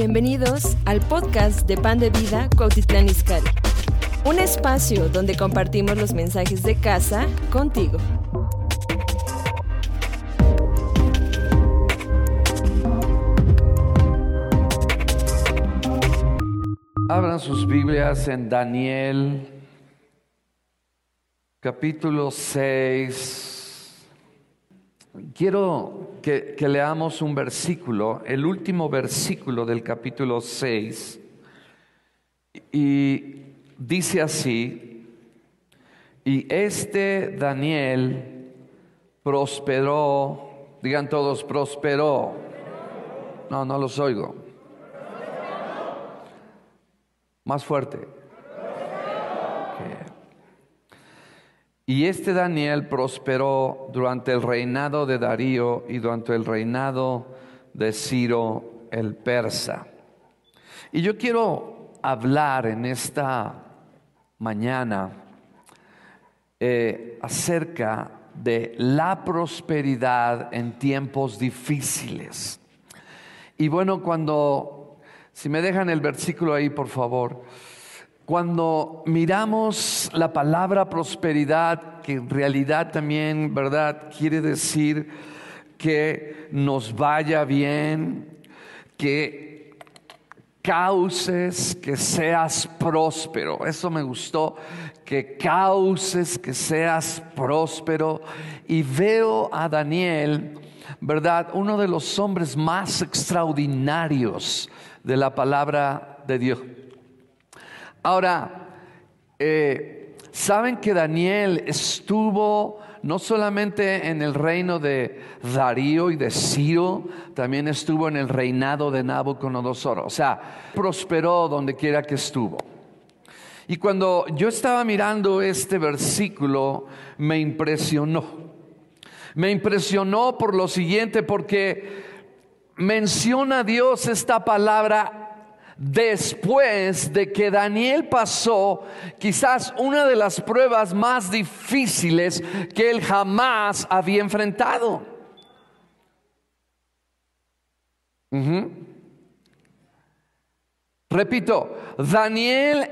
Bienvenidos al podcast de Pan de Vida Cuautitlán Izcalli. Un espacio donde compartimos los mensajes de casa contigo. Abran sus Biblias en Daniel capítulo 6. Quiero que, leamos un versículo, el último versículo del capítulo 6. Y dice así, y este Daniel prosperó, digan todos, prosperó. No, no los oigo. Más fuerte. Y este Daniel prosperó durante el reinado de Darío y durante el reinado de Ciro el persa. Y yo quiero hablar en esta mañana eh, acerca de la prosperidad en tiempos difíciles. Y bueno, cuando, si me dejan el versículo ahí, por favor. Cuando miramos la palabra prosperidad, que en realidad también, ¿verdad? Quiere decir que nos vaya bien, que causes que seas próspero. Eso me gustó, que causes que seas próspero. Y veo a Daniel, ¿verdad? Uno de los hombres más extraordinarios de la palabra de Dios. Ahora, eh, saben que Daniel estuvo no solamente en el reino de Darío y de Ciro, también estuvo en el reinado de Nabucodonosor. O sea, prosperó donde quiera que estuvo. Y cuando yo estaba mirando este versículo, me impresionó. Me impresionó por lo siguiente, porque menciona Dios esta palabra después de que Daniel pasó quizás una de las pruebas más difíciles que él jamás había enfrentado. Repito, Daniel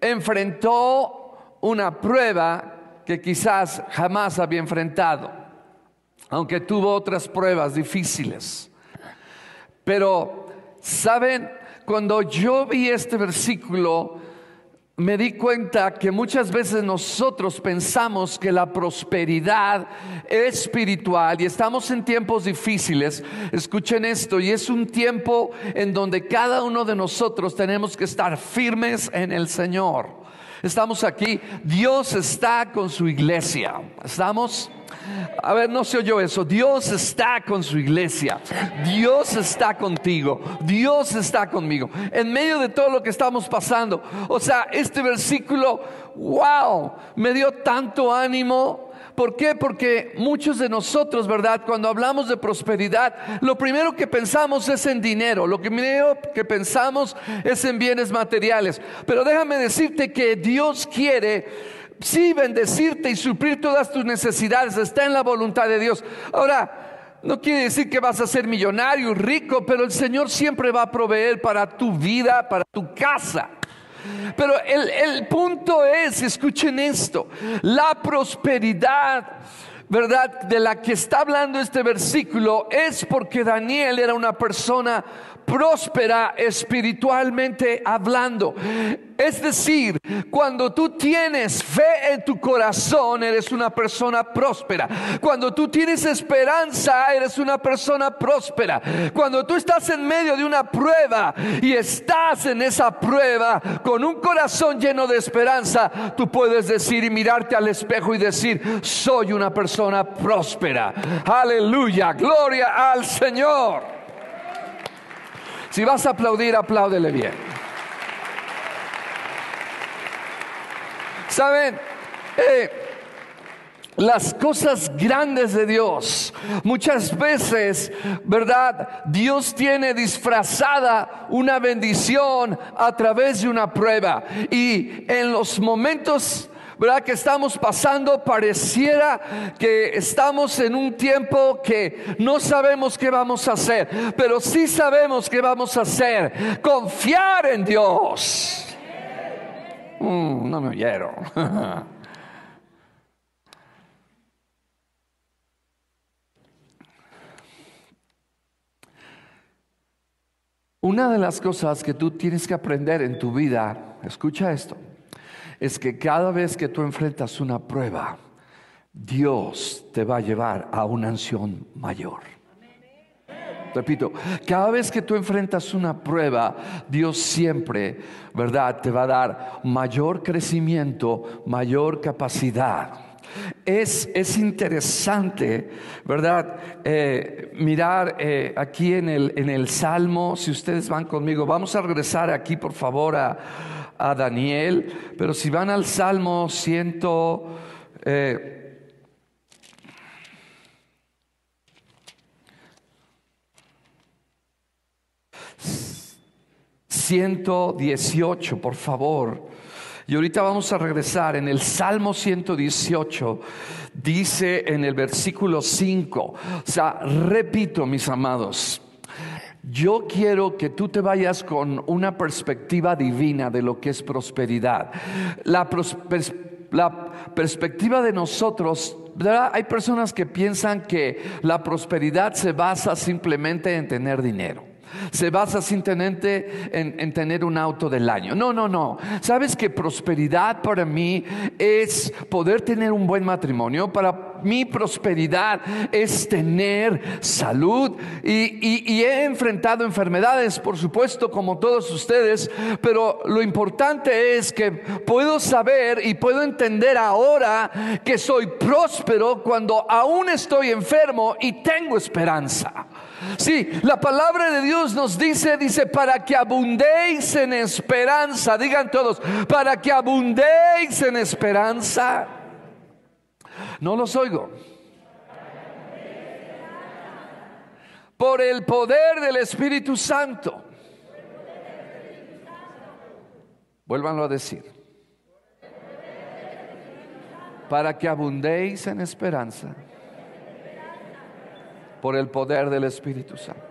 enfrentó una prueba que quizás jamás había enfrentado, aunque tuvo otras pruebas difíciles. Pero, ¿saben? Cuando yo vi este versículo, me di cuenta que muchas veces nosotros pensamos que la prosperidad espiritual y estamos en tiempos difíciles, escuchen esto, y es un tiempo en donde cada uno de nosotros tenemos que estar firmes en el Señor. Estamos aquí, Dios está con su iglesia. ¿Estamos? A ver, no se oyó eso. Dios está con su iglesia. Dios está contigo. Dios está conmigo. En medio de todo lo que estamos pasando. O sea, este versículo, wow, me dio tanto ánimo ¿Por qué? Porque muchos de nosotros, ¿verdad? Cuando hablamos de prosperidad, lo primero que pensamos es en dinero, lo primero que pensamos es en bienes materiales. Pero déjame decirte que Dios quiere sí bendecirte y suplir todas tus necesidades, está en la voluntad de Dios. Ahora, no quiere decir que vas a ser millonario, rico, pero el Señor siempre va a proveer para tu vida, para tu casa. Pero el, punto es, escuchen esto, la prosperidad, ¿verdad? De la que está hablando este versículo es porque Daniel era una persona próspera espiritualmente hablando. Es decir, cuando tú tienes fe en tu corazón, eres una persona próspera. Cuando tú tienes esperanza, eres una persona próspera. Cuando tú estás en medio de una prueba y estás en esa prueba con un corazón lleno de esperanza, tú puedes decir y mirarte al espejo y decir, soy una persona próspera. Aleluya, gloria al Señor. Si vas a aplaudir, apláudele bien. Saben, eh, las cosas grandes de Dios. Muchas veces, ¿verdad? Dios tiene disfrazada una bendición a través de una prueba. Y en los momentos ¿verdad? Que estamos pasando, pareciera que estamos en un tiempo que no sabemos qué vamos a hacer, pero sí sabemos qué vamos a hacer. Confiar en Dios. Mm, no me oyeron. Una de las cosas que tú tienes que aprender en tu vida, escucha esto, es que cada vez que tú enfrentas una prueba, Dios te va a llevar a una ansión mayor. Repito, cada vez que tú enfrentas una prueba, Dios siempre, ¿verdad?, te va a dar mayor crecimiento, mayor capacidad. Es, es interesante, ¿verdad? Eh, mirar eh, aquí en el, en el Salmo, si ustedes van conmigo, vamos a regresar aquí por favor a, a Daniel, pero si van al Salmo ciento... Eh, 118, por favor. Y ahorita vamos a regresar en el Salmo 118, dice en el versículo 5, o sea, repito mis amados, yo quiero que tú te vayas con una perspectiva divina de lo que es prosperidad. La, perspectiva de nosotros, hay personas que piensan que la prosperidad se basa simplemente en tener dinero se basa simplemente en, en, tener un auto del año. No, no, no. Sabes que prosperidad para mí es poder tener un buen matrimonio. Para mí prosperidad es tener salud. Y, y he enfrentado enfermedades, por supuesto, como todos ustedes. Pero lo importante es que puedo saber y puedo entender ahora que soy próspero cuando aún estoy enfermo y tengo esperanza. Sí, la palabra de Dios nos dice, dice, para que abundéis en esperanza. Digan todos, para que abundéis en esperanza. No los oigo. Por el poder del Espíritu Santo. Vuélvanlo a decir. Para que abundéis en esperanza por el poder del Espíritu Santo.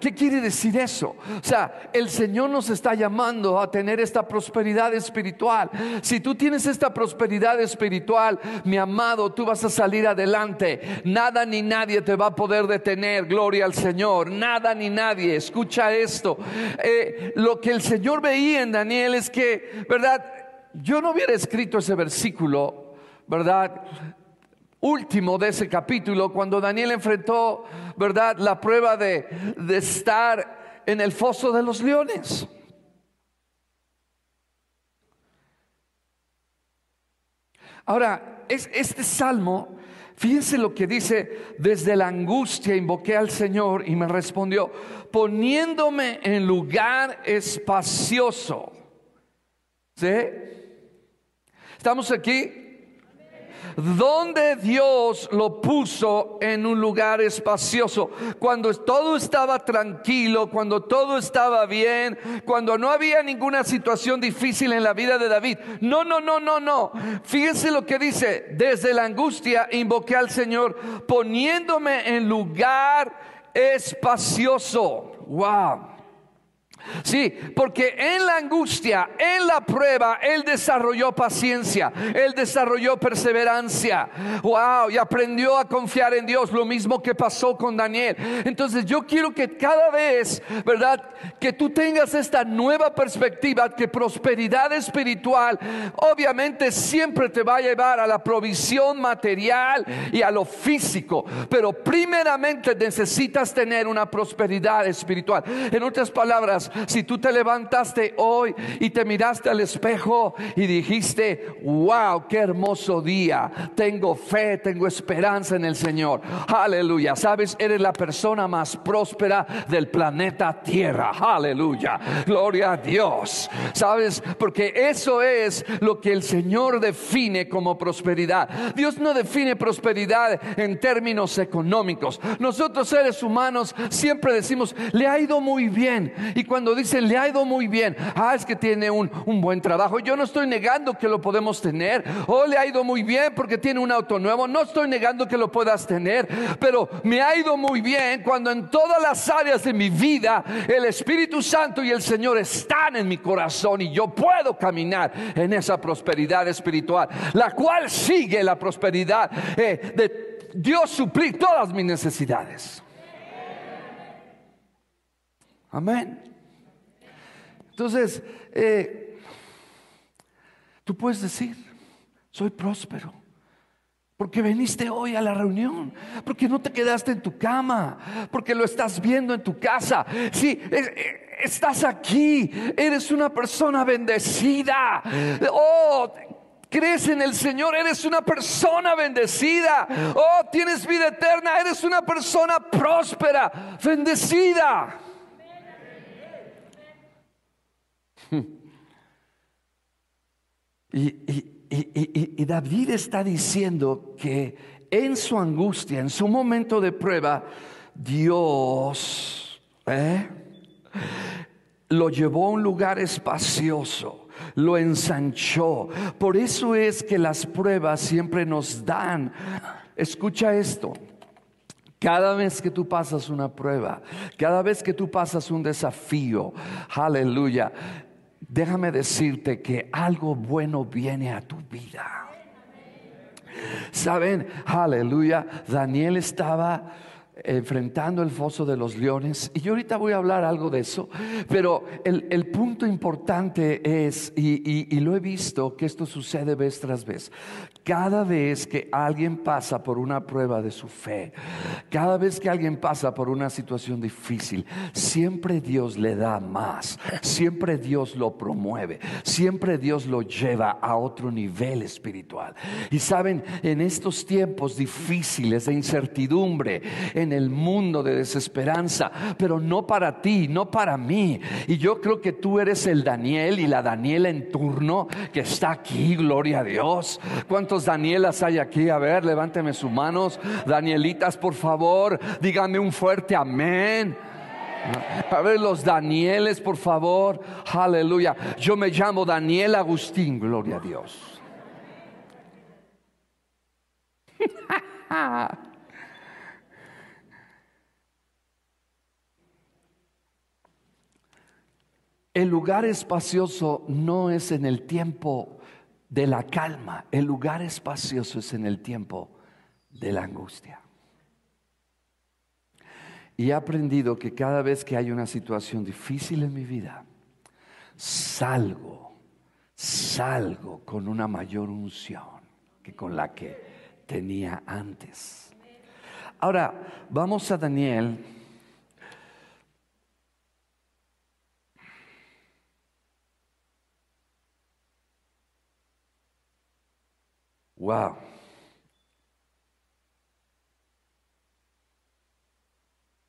¿Qué quiere decir eso? O sea, el Señor nos está llamando a tener esta prosperidad espiritual. Si tú tienes esta prosperidad espiritual, mi amado, tú vas a salir adelante. Nada ni nadie te va a poder detener. Gloria al Señor. Nada ni nadie. Escucha esto. Eh, lo que el Señor veía en Daniel es que, ¿verdad? Yo no hubiera escrito ese versículo, ¿verdad? Último de ese capítulo, cuando Daniel enfrentó, ¿verdad?, la prueba de, de estar en el foso de los leones. Ahora, es, este salmo, fíjense lo que dice, desde la angustia invoqué al Señor y me respondió, poniéndome en lugar espacioso. ¿Sí? ¿Estamos aquí? Donde Dios lo puso en un lugar espacioso, cuando todo estaba tranquilo, cuando todo estaba bien, cuando no había ninguna situación difícil en la vida de David. No, no, no, no, no. Fíjense lo que dice, desde la angustia invoqué al Señor poniéndome en lugar espacioso. Wow. Sí, porque en la angustia, en la prueba, Él desarrolló paciencia, Él desarrolló perseverancia. Wow, y aprendió a confiar en Dios, lo mismo que pasó con Daniel. Entonces yo quiero que cada vez, ¿verdad? Que tú tengas esta nueva perspectiva, que prosperidad espiritual obviamente siempre te va a llevar a la provisión material y a lo físico, pero primeramente necesitas tener una prosperidad espiritual. En otras palabras, si tú te levantaste hoy y te miraste al espejo y dijiste, wow, qué hermoso día, tengo fe, tengo esperanza en el Señor. Aleluya. Sabes, eres la persona más próspera del planeta Tierra. Aleluya. Gloria a Dios. Sabes, porque eso es lo que el Señor define como prosperidad. Dios no define prosperidad en términos económicos. Nosotros seres humanos siempre decimos, le ha ido muy bien. Y cuando cuando dicen le ha ido muy bien, ah, es que tiene un, un buen trabajo. Yo no estoy negando que lo podemos tener. O oh, le ha ido muy bien porque tiene un auto nuevo. No estoy negando que lo puedas tener, pero me ha ido muy bien cuando en todas las áreas de mi vida el Espíritu Santo y el Señor están en mi corazón y yo puedo caminar en esa prosperidad espiritual, la cual sigue la prosperidad eh, de Dios suplir todas mis necesidades. Amén. Entonces, eh, tú puedes decir, soy próspero. Porque viniste hoy a la reunión, porque no te quedaste en tu cama, porque lo estás viendo en tu casa. Sí, eh, estás aquí, eres una persona bendecida. Oh, crees en el Señor, eres una persona bendecida. Oh, tienes vida eterna, eres una persona próspera, bendecida. Y, David está diciendo que en su angustia, en su momento de prueba, Dios ¿eh? lo llevó a un lugar espacioso, lo ensanchó. Por eso es que las pruebas siempre nos dan. Escucha esto. Cada vez que tú pasas una prueba, cada vez que tú pasas un desafío, aleluya, déjame decirte que algo bueno viene a tu vida. Saben, aleluya, Daniel estaba enfrentando el foso de los leones. Y yo ahorita voy a hablar algo de eso, pero el, punto importante es, y, y, lo he visto, que esto sucede vez tras vez, cada vez que alguien pasa por una prueba de su fe, cada vez que alguien pasa por una situación difícil, siempre Dios le da más, siempre Dios lo promueve, siempre Dios lo lleva a otro nivel espiritual. Y saben, en estos tiempos difíciles de incertidumbre, en el mundo de desesperanza, pero no para ti, no para mí. Y yo creo que tú eres el Daniel y la Daniela en turno que está aquí, gloria a Dios. ¿Cuántos Danielas hay aquí? A ver, levánteme sus manos. Danielitas, por favor, díganme un fuerte amén. A ver, los Danieles, por favor. Aleluya. Yo me llamo Daniel Agustín, gloria a Dios. El lugar espacioso no es en el tiempo de la calma. El lugar espacioso es en el tiempo de la angustia. Y he aprendido que cada vez que hay una situación difícil en mi vida, salgo, salgo con una mayor unción que con la que tenía antes. Ahora, vamos a Daniel Wow.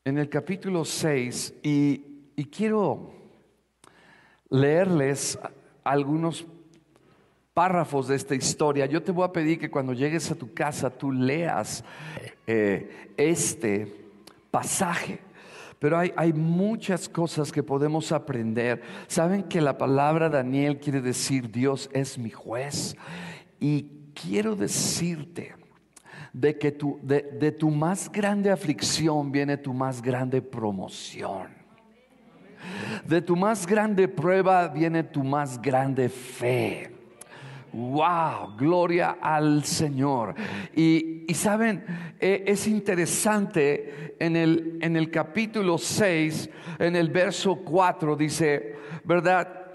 En el capítulo 6, y, quiero leerles algunos párrafos de esta historia. Yo te voy a pedir que cuando llegues a tu casa tú leas eh, este pasaje. Pero hay, hay, muchas cosas que podemos aprender. Saben que la palabra Daniel quiere decir Dios es mi juez. Y quiero decirte de que tu, de, de tu más grande aflicción viene tu más grande promoción. De tu más grande prueba viene tu más grande fe. Wow, gloria al Señor. Y, y saben, eh, es interesante en el, en el capítulo 6, en el verso 4, dice, ¿verdad?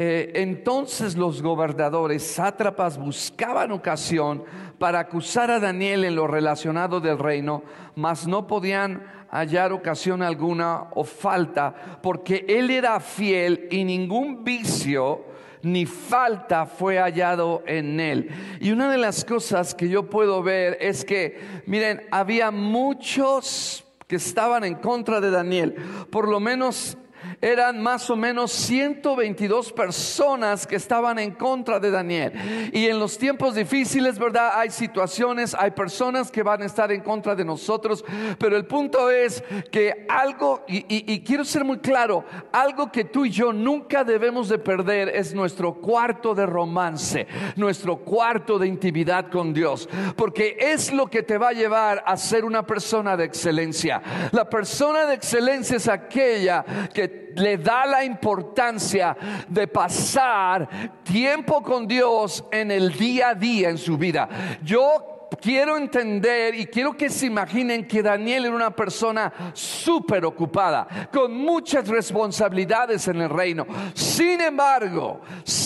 Eh, entonces los gobernadores, sátrapas, buscaban ocasión para acusar a Daniel en lo relacionado del reino, mas no podían hallar ocasión alguna o falta, porque él era fiel y ningún vicio ni falta fue hallado en él. Y una de las cosas que yo puedo ver es que, miren, había muchos que estaban en contra de Daniel, por lo menos eran más o menos 122 personas que estaban en contra de Daniel. Y en los tiempos difíciles, ¿verdad? Hay situaciones, hay personas que van a estar en contra de nosotros, pero el punto es que algo, y, quiero ser muy claro, algo que tú y yo nunca debemos de perder es nuestro cuarto de romance, nuestro cuarto de intimidad con Dios, porque es lo que te va a llevar a ser una persona de excelencia. La persona de excelencia es aquella que le da la importancia de pasar tiempo con Dios en el día a día en su vida. Yo quiero entender y quiero que se imaginen que Daniel era una persona súper ocupada, con muchas responsabilidades en el reino. Sin embargo,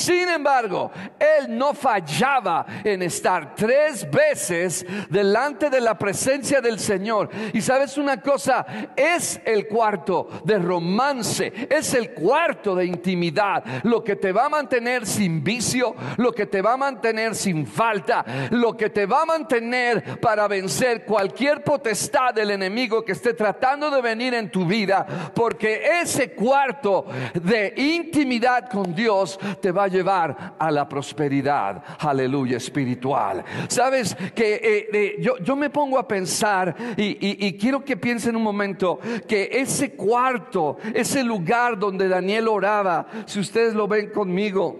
sin embargo, él no fallaba en estar tres veces delante de la presencia del Señor. Y sabes una cosa, es el cuarto de romance, es el cuarto de intimidad, lo que te va a mantener sin vicio, lo que te va a mantener sin falta, lo que te va a mantener tener para vencer cualquier potestad del enemigo que esté tratando de venir en tu vida, porque ese cuarto de intimidad con Dios te va a llevar a la prosperidad, aleluya, espiritual. Sabes que eh, eh, yo, yo, me pongo a pensar y, y quiero que piensen un momento que ese cuarto, ese lugar donde Daniel oraba, si ustedes lo ven conmigo,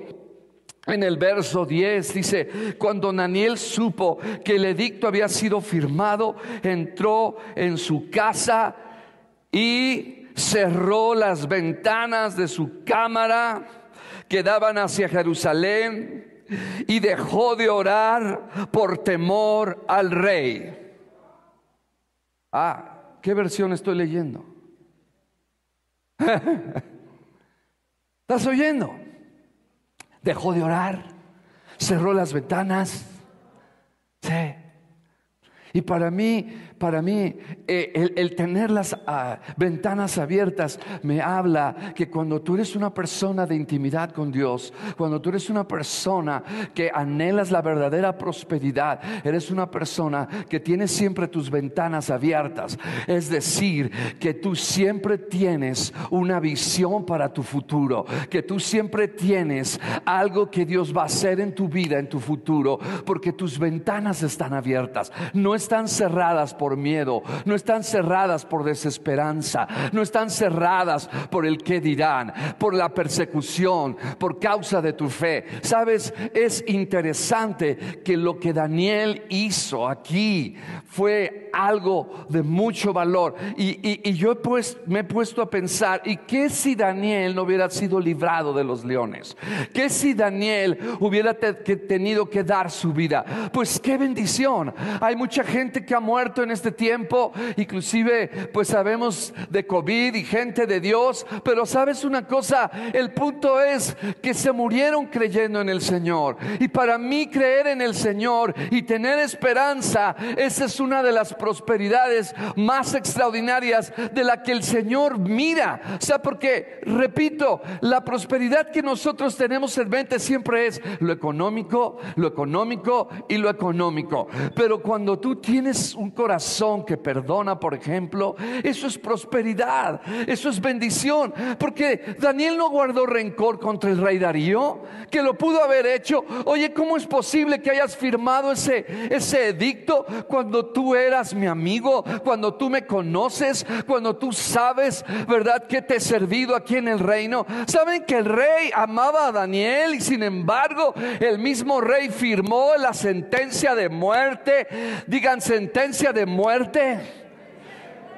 en el verso 10 dice, cuando Daniel supo que el edicto había sido firmado, entró en su casa y cerró las ventanas de su cámara que daban hacia Jerusalén y dejó de orar por temor al rey. Ah, ¿qué versión estoy leyendo? ¿Estás oyendo? dejó de orar, cerró las ventanas. Sí. Y para mí, para mí, eh, el, tener las ah, ventanas abiertas me habla que cuando tú eres una persona de intimidad con Dios, cuando tú eres una persona que anhelas la verdadera prosperidad, eres una persona que tiene siempre tus ventanas abiertas. Es decir, que tú siempre tienes una visión para tu futuro, que tú siempre tienes algo que Dios va a hacer en tu vida, en tu futuro, porque tus ventanas están abiertas. No están cerradas por miedo, no están cerradas por desesperanza, no están cerradas por el que dirán, por la persecución, por causa de tu fe. Sabes, es interesante que lo que Daniel hizo aquí fue algo de mucho valor. Y, yo pues, me he puesto a pensar, ¿y qué si Daniel no hubiera sido librado de los leones? ¿Qué si Daniel hubiera tenido que dar su vida? Pues qué bendición. Hay mucha que ha muerto en este tiempo, inclusive pues sabemos de COVID y gente de Dios, pero sabes una cosa, el punto es que se murieron creyendo en el Señor. Y para mí creer en el Señor y tener esperanza, esa es una de las prosperidades más extraordinarias de la que el Señor mira. O sea, porque, repito, la prosperidad que nosotros tenemos en mente siempre es lo económico, lo económico y lo económico. Pero cuando tú tienes un corazón que perdona, por ejemplo, eso es prosperidad, eso es bendición. Porque Daniel no guardó rencor contra el rey Darío, que lo pudo haber hecho. Oye, ¿cómo es posible que hayas firmado ese, ese edicto cuando tú eras mi amigo, cuando tú me conoces, cuando tú sabes, ¿verdad?, que te he servido aquí en el reino. Saben que el rey amaba a Daniel y sin embargo el mismo rey firmó la sentencia de muerte. Sentencia de muerte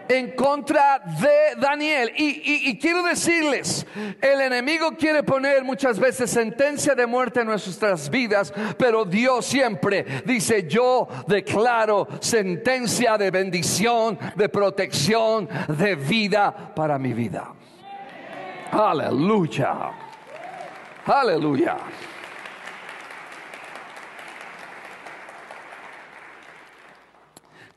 en contra de Daniel. Y, quiero decirles, el enemigo quiere poner muchas veces sentencia de muerte en nuestras vidas, pero Dios siempre dice, yo declaro sentencia de bendición, de protección, de vida para mi vida. Aleluya. Aleluya.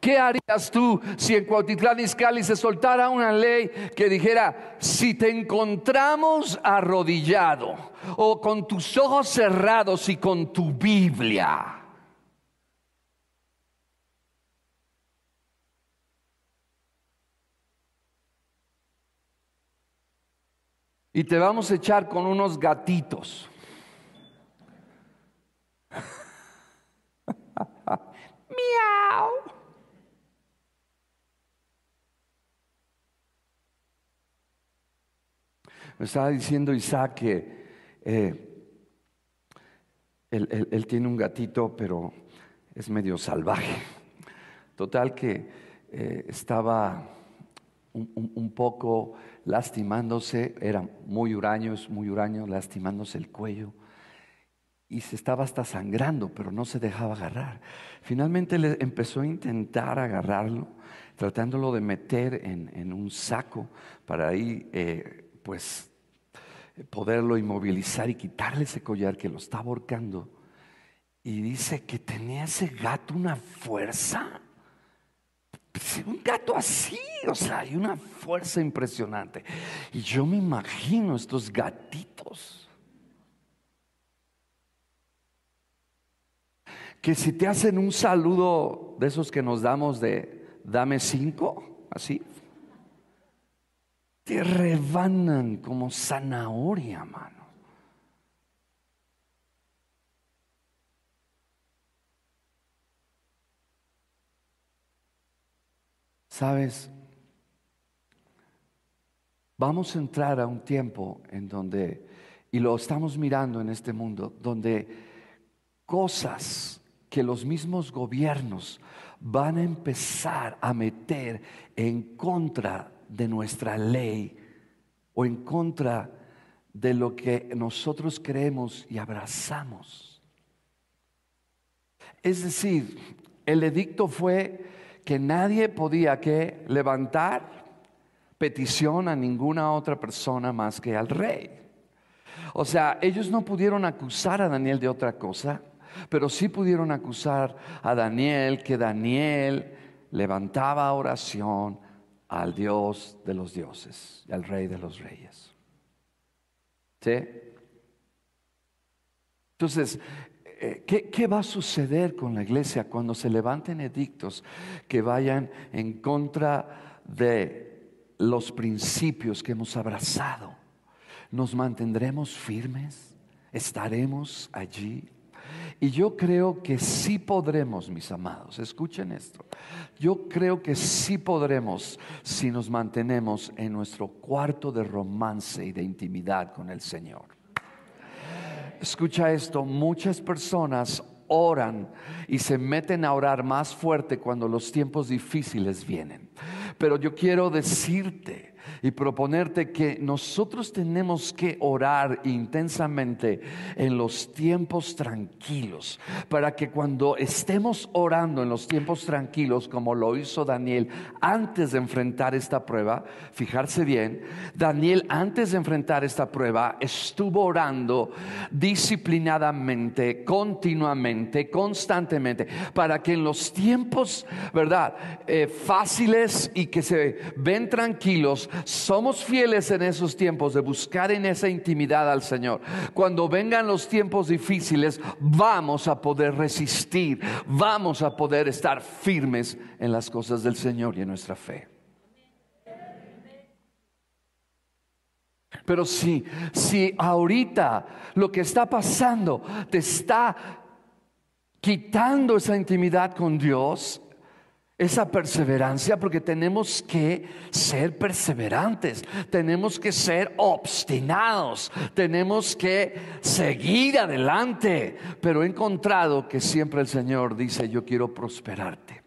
¿Qué harías tú si en Cuautitlán Izcalli se soltara una ley que dijera, si te encontramos arrodillado o con tus ojos cerrados y con tu Biblia? y te vamos a echar con unos gatitos. Miau. Me estaba diciendo Isaac que eh, él, tiene un gatito, pero es medio salvaje. Total que eh, estaba un, poco lastimándose, era muy huraño, es muy huraño, lastimándose el cuello. Y se estaba hasta sangrando, pero no se dejaba agarrar. Finalmente le empezó a intentar agarrarlo, tratándolo de meter en, un saco para ahí, eh, pues, poderlo inmovilizar y quitarle ese collar que lo estaba ahorcando. Y dice que tenía ese gato una fuerza un gato así, o sea, hay una fuerza impresionante. Y yo me imagino estos gatitos. Que si te hacen un saludo de esos que nos damos de dame cinco, así, te rebanan como zanahoria, mano. Sabes, vamos a entrar a un tiempo en donde, y lo estamos mirando en este mundo, donde cosas que los mismos gobiernos van a empezar a meter en contra de nuestra ley o en contra de lo que nosotros creemos y abrazamos. Es decir, el edicto fue que nadie podía que levantar petición a ninguna otra persona más que al rey. O sea, ellos no pudieron acusar a Daniel de otra cosa, pero sí pudieron acusar a Daniel que Daniel levantaba oración al Dios de los dioses al Rey de los reyes. ¿Sí? Entonces, eh, ¿qué, va a suceder con la iglesia cuando se levanten edictos que vayan en contra de los principios que hemos abrazado? ¿Nos mantendremos firmes? ¿Estaremos allí? Y yo creo que sí podremos, mis amados, escuchen esto. Yo creo que sí podremos si nos mantenemos en nuestro cuarto de romance y de intimidad con el Señor escucha esto, muchas personas oran y se meten a orar más fuerte cuando los tiempos difíciles vienen. Pero yo quiero decirte y proponerte que nosotros tenemos que orar intensamente en los tiempos tranquilos, para que cuando estemos orando en los tiempos tranquilos, como lo hizo Daniel antes de enfrentar esta prueba, fijarse bien, Daniel antes de enfrentar esta prueba estuvo orando disciplinadamente, continuamente, constantemente, para que en los tiempos, ¿verdad? Eh, fáciles y que se ven tranquilos, somos fieles en esos tiempos de buscar en esa intimidad al Señor, cuando vengan los tiempos difíciles, vamos a poder resistir, vamos a poder estar firmes en las cosas del Señor y en nuestra fe. Pero si, si ahorita lo que está pasando te está quitando esa intimidad con Dios, esa perseverancia porque tenemos que ser perseverantes, tenemos que ser obstinados, tenemos que seguir adelante. Pero he encontrado que siempre el Señor dice, yo quiero prosperarte,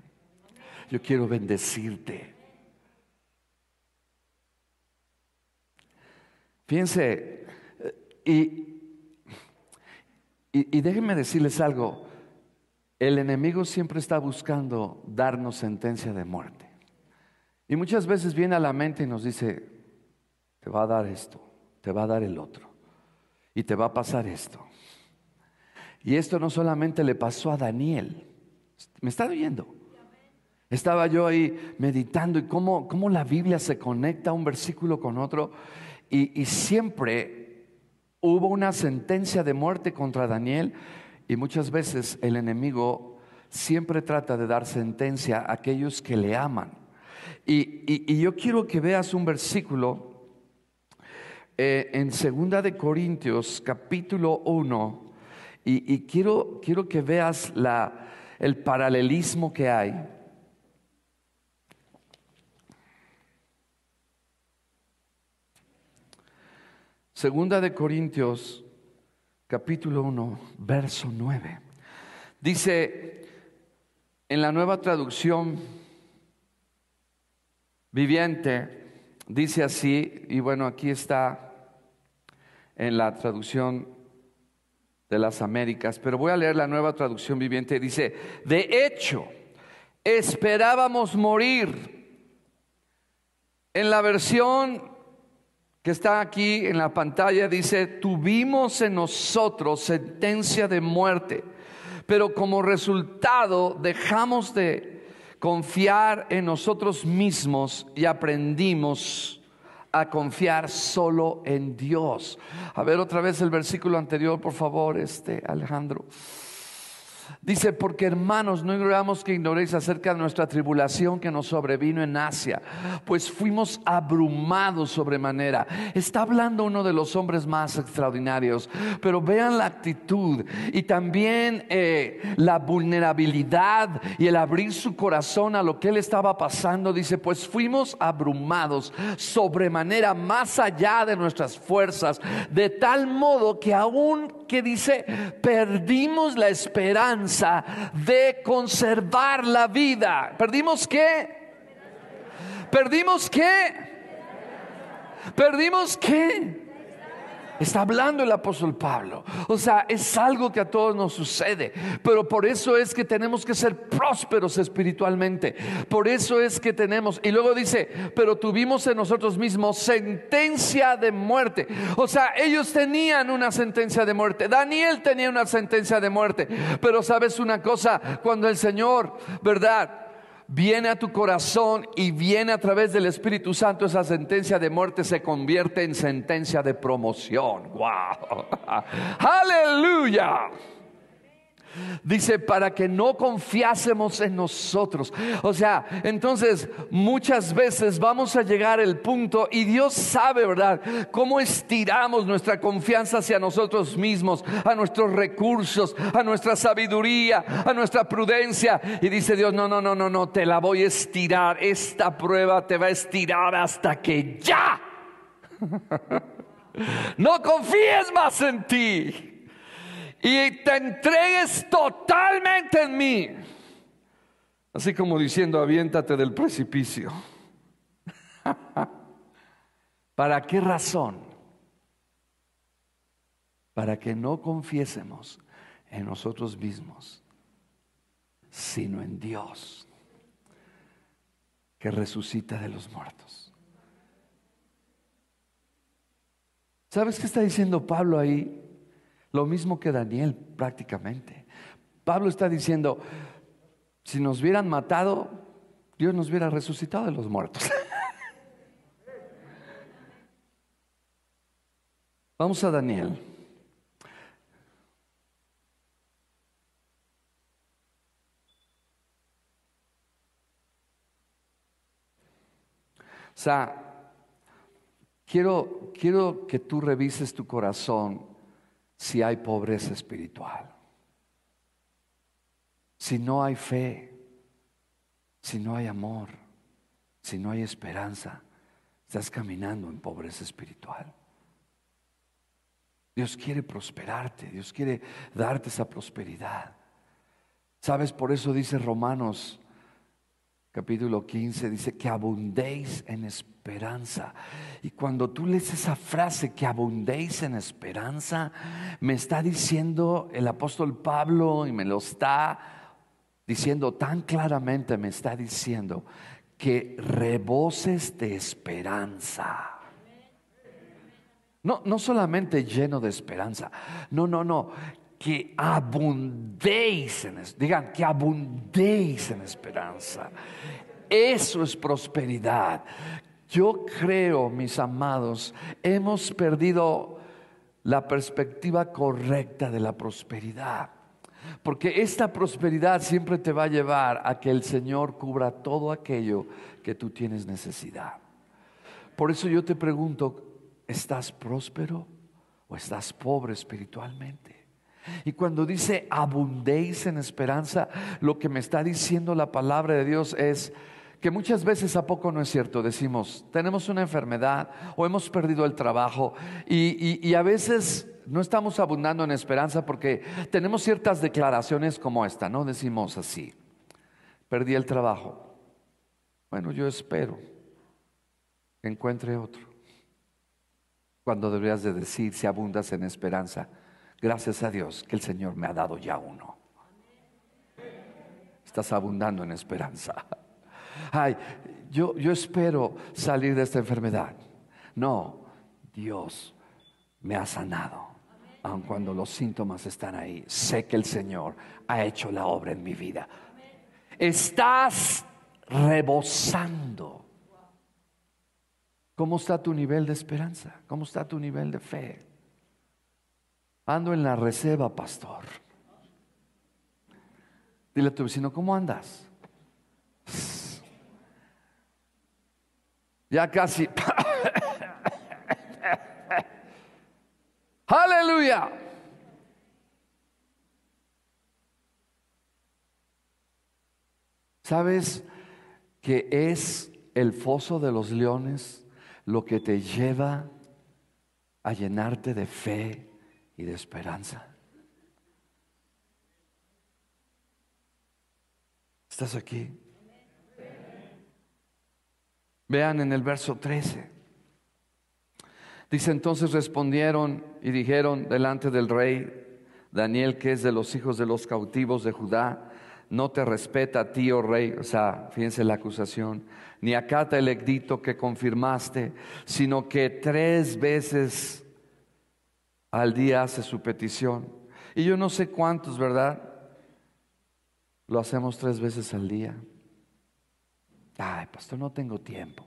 yo quiero bendecirte. Fíjense, y, y, y déjenme decirles algo, el enemigo siempre está buscando darnos sentencia de muerte. Y muchas veces viene a la mente y nos dice, te va a dar esto, te va a dar el otro, y te va a pasar esto. Y esto no solamente le pasó a Daniel, ¿me está oyendo? Estaba yo ahí meditando y cómo, cómo la Biblia se conecta un versículo con otro y, y siempre hubo una sentencia de muerte contra Daniel y muchas veces el enemigo siempre trata de dar sentencia a aquellos que le aman. Y, yo quiero que veas un versículo eh, en Segunda de Corintios, capítulo 1, y, y quiero, quiero que veas la, el paralelismo que hay. Segunda de Corintios, capítulo 1, verso 9. Dice en la nueva traducción viviente, dice así, y bueno, aquí está en la traducción de las Américas, pero voy a leer la nueva traducción viviente, dice, de hecho, esperábamos morir. En la versión que está aquí en la pantalla dice, tuvimos en nosotros sentencia de muerte, pero como resultado dejamos de confiar en nosotros mismos y aprendimos a confiar solo en Dios. A ver otra vez el versículo anterior, por favor, este Alejandro. Dice, porque hermanos, no ignoramos que ignoréis acerca de nuestra tribulación que nos sobrevino en Asia, pues fuimos abrumados sobremanera. Está hablando uno de los hombres más extraordinarios, pero vean la actitud y también eh, la vulnerabilidad y el abrir su corazón a lo que él estaba pasando. Dice, pues fuimos abrumados sobremanera, más allá de nuestras fuerzas, de tal modo que aún que dice, perdimos la esperanza de conservar la vida. ¿Perdimos qué? ¿Perdimos qué? ¿Perdimos qué? Está hablando el apóstol Pablo. O sea, es algo que a todos nos sucede. Pero por eso es que tenemos que ser prósperos espiritualmente. Por eso es que tenemos. Y luego dice, pero tuvimos en nosotros mismos sentencia de muerte. O sea, ellos tenían una sentencia de muerte. Daniel tenía una sentencia de muerte. Pero sabes una cosa, cuando el Señor, ¿verdad? Viene a tu corazón y viene a través del Espíritu Santo, esa sentencia de muerte se convierte en sentencia de promoción. ¡Wow! ¡Aleluya! Dice, para que no confiásemos en nosotros. O sea, entonces muchas veces vamos a llegar al punto y Dios sabe, ¿verdad? Cómo estiramos nuestra confianza hacia nosotros mismos, a nuestros recursos, a nuestra sabiduría, a nuestra prudencia. Y dice Dios, no, no, no, no, no, te la voy a estirar. Esta prueba te va a estirar hasta que ya. no confíes más en ti y te entregues totalmente en mí. Así como diciendo, aviéntate del precipicio. ¿Para qué razón? Para que no confiésemos en nosotros mismos, sino en Dios, que resucita de los muertos. ¿Sabes qué está diciendo Pablo ahí? Lo mismo que Daniel prácticamente. Pablo está diciendo, si nos hubieran matado, Dios nos hubiera resucitado de los muertos. Vamos a Daniel. O sea, quiero, quiero que tú revises tu corazón si hay pobreza espiritual, si no hay fe, si no hay amor, si no hay esperanza, estás caminando en pobreza espiritual. Dios quiere prosperarte, Dios quiere darte esa prosperidad. ¿Sabes? Por eso dice Romanos capítulo 15, dice que abundéis en esperanza. Y cuando tú lees esa frase, que abundéis en esperanza, me está diciendo el apóstol Pablo y me lo está diciendo tan claramente, me está diciendo que reboses de esperanza. No, no solamente lleno de esperanza, no, no, no, que abundéis en, digan, que abundéis en esperanza. Eso es prosperidad. Yo creo, mis amados, hemos perdido la perspectiva correcta de la prosperidad. Porque esta prosperidad siempre te va a llevar a que el Señor cubra todo aquello que tú tienes necesidad. Por eso yo te pregunto, ¿Estás próspero o estás pobre espiritualmente? Y cuando dice abundéis en esperanza, lo que me está diciendo la palabra de Dios es que muchas veces a poco no es cierto. Decimos, tenemos una enfermedad o hemos perdido el trabajo y, y a veces no estamos abundando en esperanza porque tenemos ciertas declaraciones como esta, ¿no? Decimos así, perdí el trabajo. Bueno, yo espero encuentre otro. Cuando deberías de decir, si abundas en esperanza, gracias a Dios que el Señor me ha dado ya uno. Estás abundando en esperanza. Ay, yo, yo espero salir de esta enfermedad. No, Dios me ha sanado aun cuando los síntomas están ahí, sé que el Señor ha hecho la obra en mi vida. Estás rebosando. ¿Cómo está tu nivel de esperanza? ¿Cómo está tu nivel de fe? Ando en la reserva, pastor. Dile a tu vecino, ¿cómo andas? Ya casi. Aleluya. ¿Sabes que es el foso de los leones lo que te lleva a llenarte de fe y de esperanza? ¿Estás aquí? Vean en el verso 13. Dice entonces respondieron y dijeron delante del rey, Daniel, que es de los hijos de los cautivos de Judá, no te respeta a ti, oh rey, o sea, fíjense la acusación, ni acata el edicto que confirmaste, sino que tres veces al día hace su petición. Y yo no sé cuántos, ¿verdad? Lo hacemos tres veces al día. Ay, pastor, no tengo tiempo.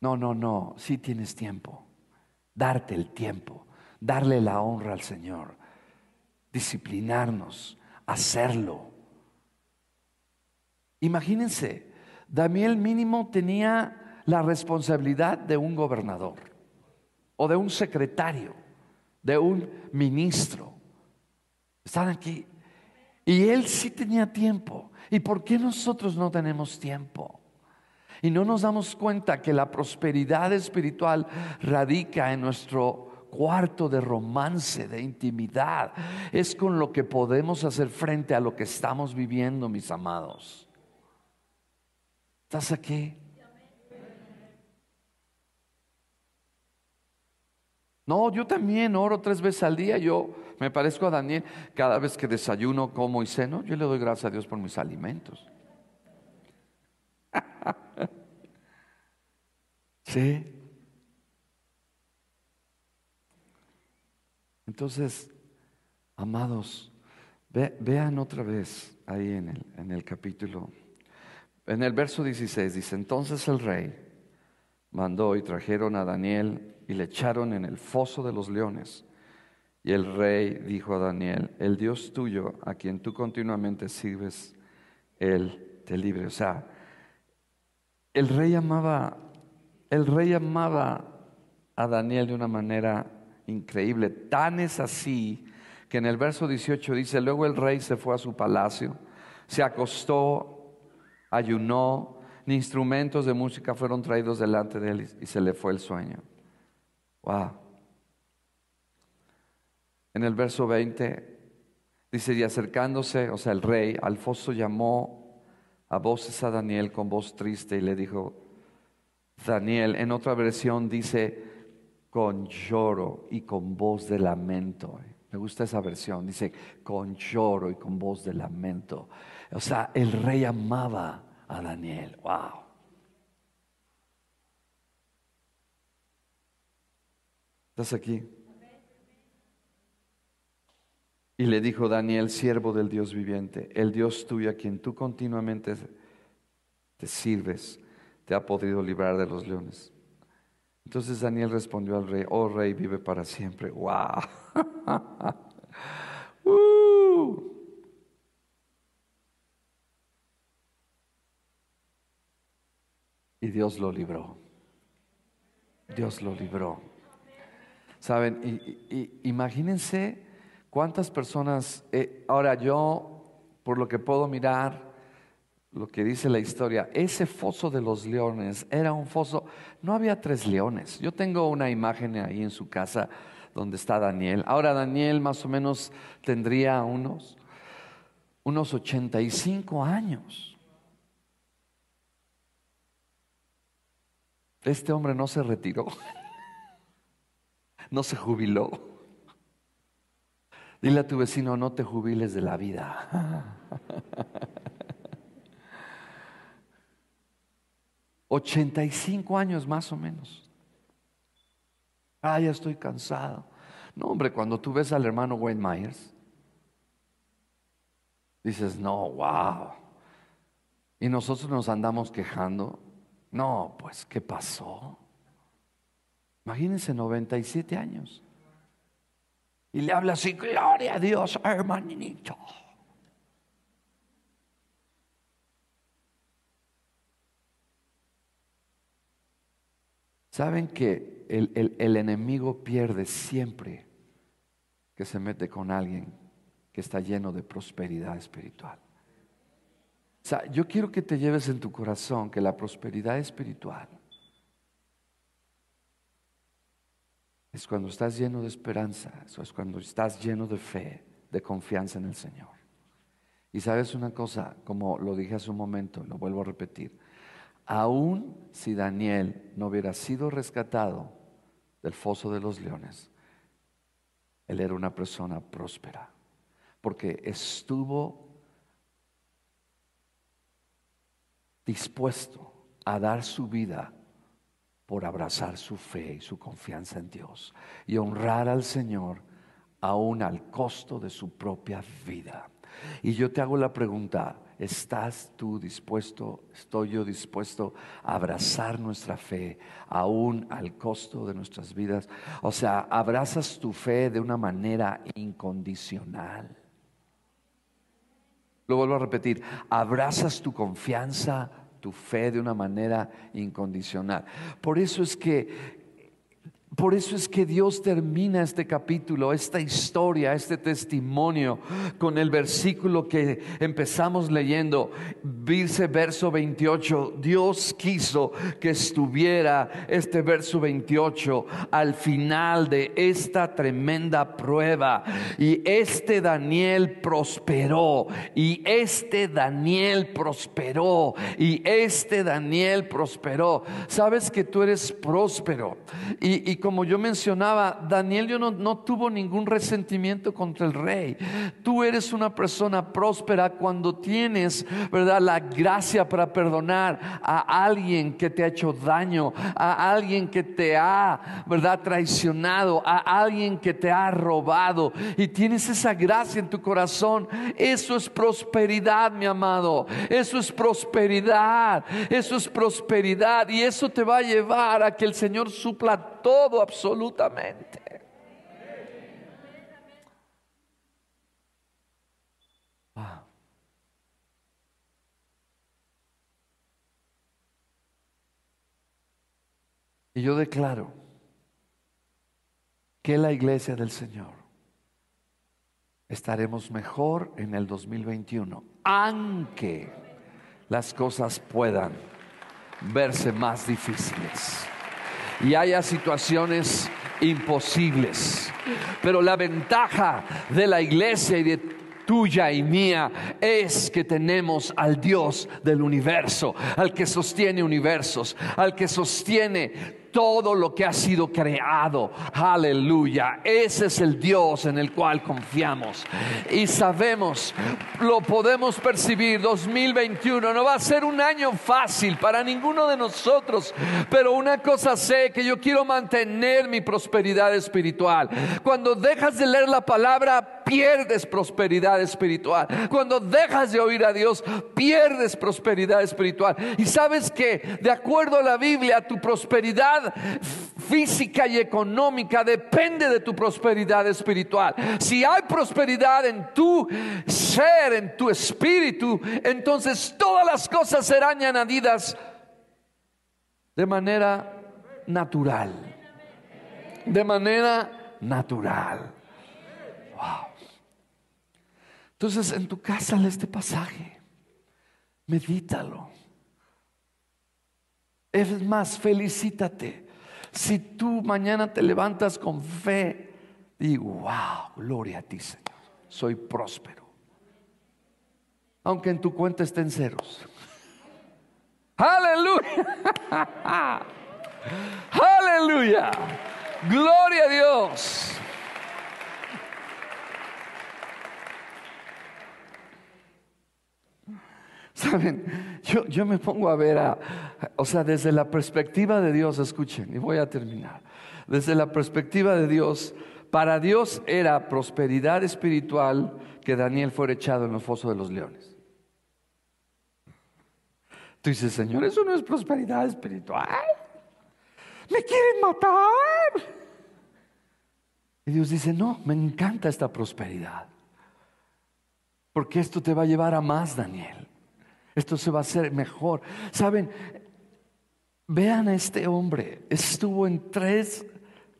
No, no, no, sí tienes tiempo. Darte el tiempo, darle la honra al Señor, disciplinarnos, hacerlo. Imagínense, Daniel mínimo tenía la responsabilidad de un gobernador o de un secretario, de un ministro. Están aquí. Y él sí tenía tiempo. ¿Y por qué nosotros no tenemos tiempo? Y no nos damos cuenta que la prosperidad espiritual radica en nuestro cuarto de romance, de intimidad. Es con lo que podemos hacer frente a lo que estamos viviendo, mis amados. ¿Estás aquí? No, yo también oro tres veces al día. Yo me parezco a Daniel. Cada vez que desayuno, como y ceno, yo le doy gracias a Dios por mis alimentos. ¿Sí? Entonces, amados, vean otra vez ahí en el, en el capítulo, en el verso 16 dice, entonces el rey mandó y trajeron a Daniel y le echaron en el foso de los leones. Y el rey dijo a Daniel, el Dios tuyo, a quien tú continuamente sirves, él te libre. O sea, el rey amaba, el rey amaba a Daniel de una manera increíble. Tan es así que en el verso 18 dice, luego el rey se fue a su palacio, se acostó, ayunó, ni instrumentos de música fueron traídos delante de él y se le fue el sueño. Wow. En el verso 20 dice, y acercándose, o sea, el rey, Alfonso llamó a voces a Daniel con voz triste y le dijo, Daniel, en otra versión dice, con lloro y con voz de lamento. Me gusta esa versión, dice, con lloro y con voz de lamento. O sea, el rey amaba a Daniel. Wow. ¿Estás aquí? Y le dijo Daniel, siervo del Dios viviente, el Dios tuyo a quien tú continuamente te sirves, te ha podido librar de los leones. Entonces Daniel respondió al rey, oh rey, vive para siempre. ¡Wow! Uh. Y Dios lo libró. Dios lo libró. Saben, y, imagínense cuántas personas, eh, ahora yo, por lo que puedo mirar, lo que dice la historia, ese foso de los leones era un foso, no había tres leones. Yo tengo una imagen ahí en su casa donde está Daniel. Ahora Daniel más o menos tendría unos, unos 85 años. Este hombre no se retiró, no se jubiló. Dile a tu vecino, no te jubiles de la vida. 85 años más o menos. Ah, ya estoy cansado. No, hombre, cuando tú ves al hermano Wayne Myers, dices, no, wow. Y nosotros nos andamos quejando. No, pues, ¿qué pasó? Imagínense, 97 años. Y le habla así, gloria a Dios, hermanito. ¿Saben que el, enemigo pierde siempre que se mete con alguien que está lleno de prosperidad espiritual? O sea, yo quiero que te lleves en tu corazón que la prosperidad espiritual es cuando estás lleno de esperanza, eso es cuando estás lleno de fe, de confianza en el Señor. Y sabes una cosa, como lo dije hace un momento, lo vuelvo a repetir, aún si Daniel no hubiera sido rescatado del foso de los leones, él era una persona próspera, porque estuvo dispuesto a dar su vida por abrazar su fe y su confianza en Dios y honrar al Señor aún al costo de su propia vida. Y yo te hago la pregunta, ¿estás tú dispuesto, estoy yo dispuesto a abrazar nuestra fe aún al costo de nuestras vidas? O sea, abrazas tu fe de una manera incondicional. Lo vuelvo a repetir, abrazas tu confianza, tu fe de una manera incondicional. Por eso es que por eso es que Dios termina este capítulo, esta historia, este testimonio con el versículo que empezamos leyendo. Dice verso 28, Dios quiso que estuviera este verso 28 al final de esta tremenda prueba. Y este Daniel prosperó, y este Daniel prosperó, y este Daniel prosperó. Sabes que tú eres próspero. Y, y como yo mencionaba, Daniel yo no, tuvo ningún resentimiento contra el rey. Tú eres una persona próspera cuando tienes, ¿verdad? La gracia para perdonar a alguien que te ha hecho daño, a alguien que te ha, ¿verdad? Traicionado, a alguien que te ha robado. Y tienes esa gracia en tu corazón. Eso es prosperidad, mi amado. Eso es prosperidad. Eso es prosperidad. Y eso te va a llevar a que el Señor supla todo absolutamente. Y yo declaro que la iglesia del Señor estaremos mejor en el 2021, aunque las cosas puedan verse más difíciles y haya situaciones imposibles. Pero la ventaja de la iglesia y de tuya y mía es que tenemos al Dios del universo, al que sostiene universos, al que sostiene todo lo que ha sido creado. Aleluya. Ese es el Dios en el cual confiamos. Y sabemos, lo podemos percibir, 2021 no va a ser un año fácil para ninguno de nosotros, pero una cosa sé, que yo quiero mantener mi prosperidad espiritual. Cuando dejas de leer la palabra, pierdes prosperidad espiritual. Cuando dejas de oír a Dios, pierdes prosperidad espiritual. Y sabes que, de acuerdo a la Biblia, tu prosperidad física y económica depende de tu prosperidad espiritual. Si hay prosperidad en tu ser, en tu espíritu, entonces todas las cosas serán añadidas de manera natural. De manera natural. Wow. Entonces, en tu casa, este pasaje. Medítalo. Es más, felicítate. Si tú mañana te levantas con fe, digo, wow, gloria a ti, Señor. Soy próspero. Aunque en tu cuenta estén ceros. Aleluya. Aleluya. Gloria a Dios. Saben, yo, yo, me pongo a ver, a, o sea, desde la perspectiva de Dios, escuchen, y voy a terminar. Desde la perspectiva de Dios, para Dios era prosperidad espiritual que Daniel fuera echado en los fosos de los leones. Tú dices, Señor, eso no es prosperidad espiritual. Me quieren matar. Y Dios dice, no, me encanta esta prosperidad. Porque esto te va a llevar a más, Daniel. Esto se va a hacer mejor. Saben, vean a este hombre. Estuvo en tres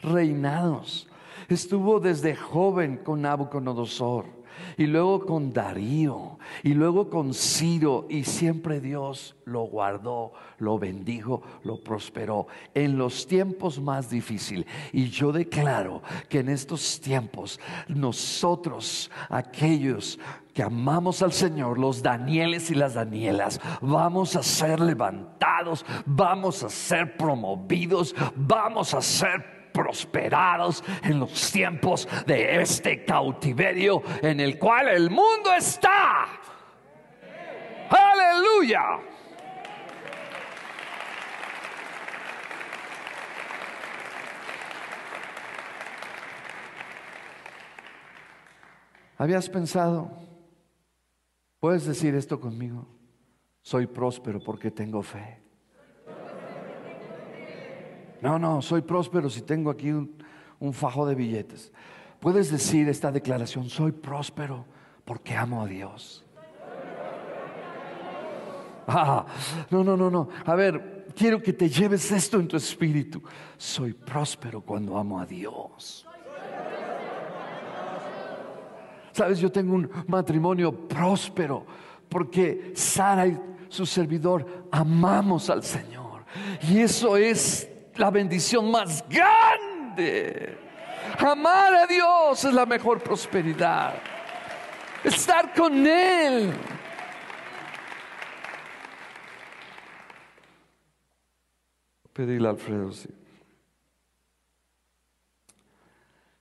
reinados. Estuvo desde joven con Nabucodonosor y luego con Darío, y luego con Ciro, y siempre Dios lo guardó, lo bendijo, lo prosperó en los tiempos más difíciles. Y yo declaro que en estos tiempos nosotros, aquellos que amamos al Señor, los Danieles y las Danielas, vamos a ser levantados, vamos a ser promovidos, vamos a ser prosperados en los tiempos de este cautiverio en el cual el mundo está. Aleluya. ¿Habías pensado? ¿Puedes decir esto conmigo? Soy próspero porque tengo fe. No, no, soy próspero si tengo aquí un, fajo de billetes. Puedes decir esta declaración, soy próspero porque amo a Dios. Ah, no, no, no, no. A ver, quiero que te lleves esto en tu espíritu. Soy próspero cuando amo a Dios. Sabes, yo tengo un matrimonio próspero porque Sara y su servidor amamos al Señor. Y eso es la bendición más grande. Amar a Dios es la mejor prosperidad. Estar con Él. Pedirle a Alfredo, sí.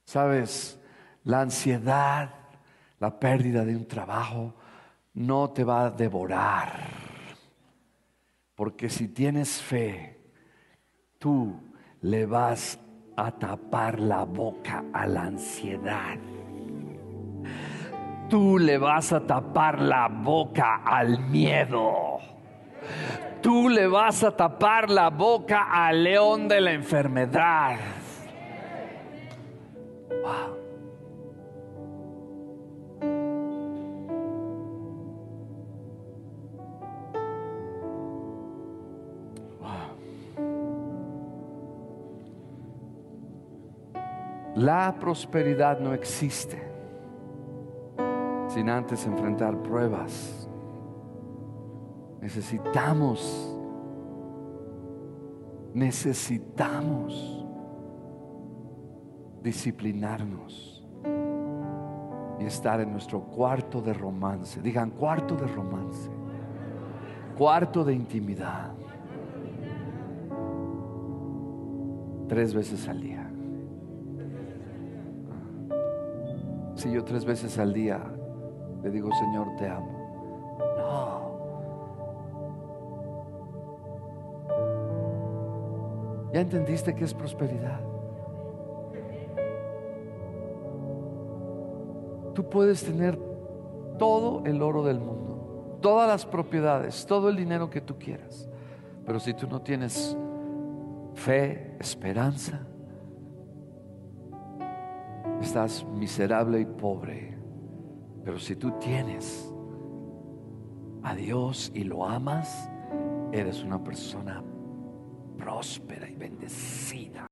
Sabes, la ansiedad, la pérdida de un trabajo no te va a devorar. Porque si tienes fe, tú le vas a tapar la boca a la ansiedad. Tú le vas a tapar la boca al miedo. Tú le vas a tapar la boca al león de la enfermedad. La prosperidad no existe sin antes enfrentar pruebas. Necesitamos, necesitamos disciplinarnos y estar en nuestro cuarto de romance. Digan cuarto de romance, cuarto de intimidad. Tres veces al día. Si yo tres veces al día le digo, Señor, te amo. No. ¿Ya entendiste qué es prosperidad? Tú puedes tener todo el oro del mundo, todas las propiedades, todo el dinero que tú quieras. Pero si tú no tienes fe, esperanza, estás miserable y pobre. Pero si tú tienes a Dios y lo amas, eres una persona próspera. y bendecida.